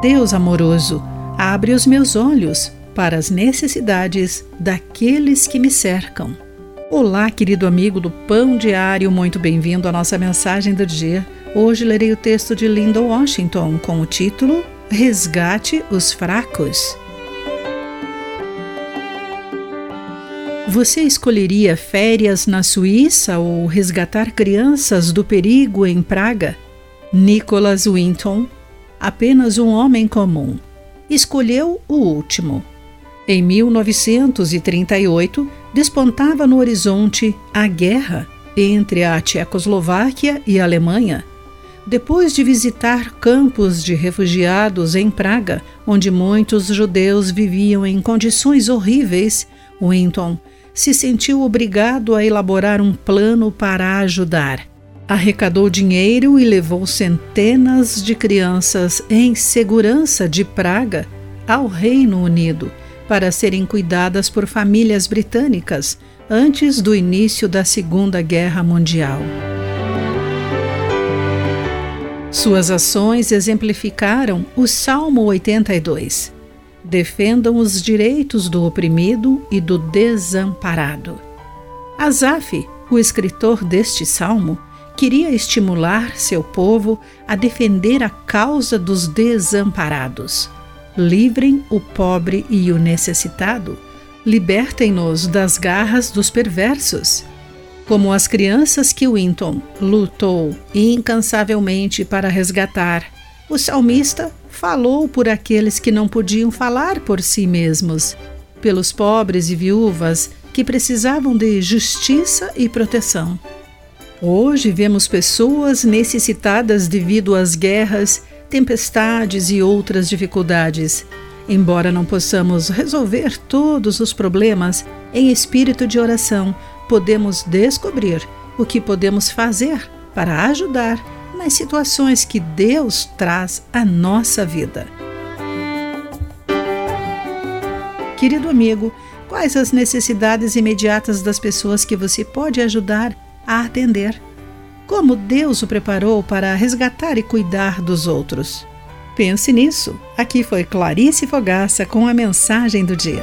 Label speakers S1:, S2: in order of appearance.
S1: Deus amoroso, abre os meus olhos para as necessidades daqueles que me cercam. Olá, querido amigo do Pão Diário, muito bem-vindo à nossa mensagem do dia. Hoje lerei o texto de Linda Washington com o título Resgate os Fracos. Você escolheria férias na Suíça ou resgatar crianças do perigo em Praga? Nicholas Winton, apenas um homem comum, escolheu o último. Em 1938, despontava no horizonte a guerra entre a Tchecoslováquia e a Alemanha. Depois de visitar campos de refugiados em Praga, onde muitos judeus viviam em condições horríveis, Winton se sentiu obrigado a elaborar um plano para ajudar. Arrecadou dinheiro e levou centenas de crianças em segurança de Praga ao Reino Unido para serem cuidadas por famílias britânicas antes do início da Segunda Guerra Mundial. Suas ações exemplificaram o Salmo 82. Defendam os direitos do oprimido e do desamparado. Asaf, o escritor deste salmo, queria estimular seu povo a defender a causa dos desamparados. Livrem o pobre e o necessitado. Libertem-nos das garras dos perversos. Como as crianças que Winton lutou incansavelmente para resgatar, o salmista falou por aqueles que não podiam falar por si mesmos, pelos pobres e viúvas que precisavam de justiça e proteção. Hoje vemos pessoas necessitadas devido às guerras tempestades e outras dificuldades. Embora não possamos resolver todos os problemas em espírito de oração, podemos descobrir o que podemos fazer para ajudar nas situações que Deus traz à nossa vida. Querido amigo, quais as necessidades imediatas das pessoas que você pode ajudar a atender? como Deus o preparou para resgatar e cuidar dos outros. Pense nisso. Aqui foi Clarice Fogaça com a mensagem do dia.